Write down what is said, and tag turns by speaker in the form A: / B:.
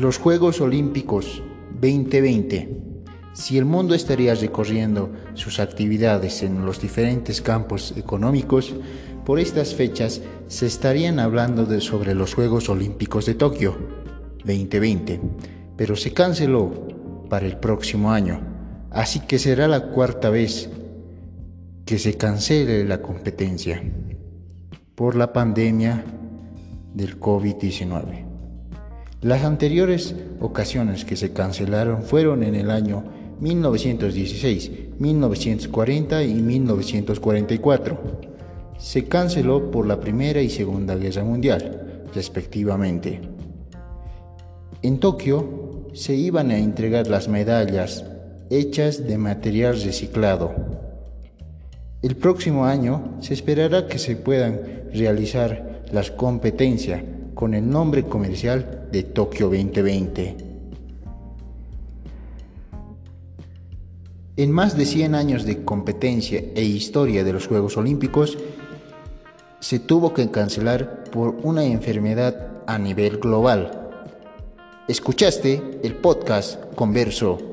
A: Los Juegos Olímpicos 2020. Si el mundo estaría recorriendo sus actividades en los diferentes campos económicos, por estas fechas se estarían hablando de, sobre los Juegos Olímpicos de Tokio 2020, pero se canceló para el próximo año, así que será la cuarta vez que se cancele la competencia por la pandemia del COVID-19. Las anteriores ocasiones que se cancelaron fueron en el año 1916, 1940 y 1944. Se canceló por la Primera y Segunda Guerra Mundial, respectivamente. En Tokio se iban a entregar las medallas hechas de material reciclado. El próximo año se esperará que se puedan realizar las competencias con el nombre comercial de Tokio 2020. En más de 100 años de competencia e historia de los Juegos Olímpicos, se tuvo que cancelar por una enfermedad a nivel global. Escuchaste el podcast Converso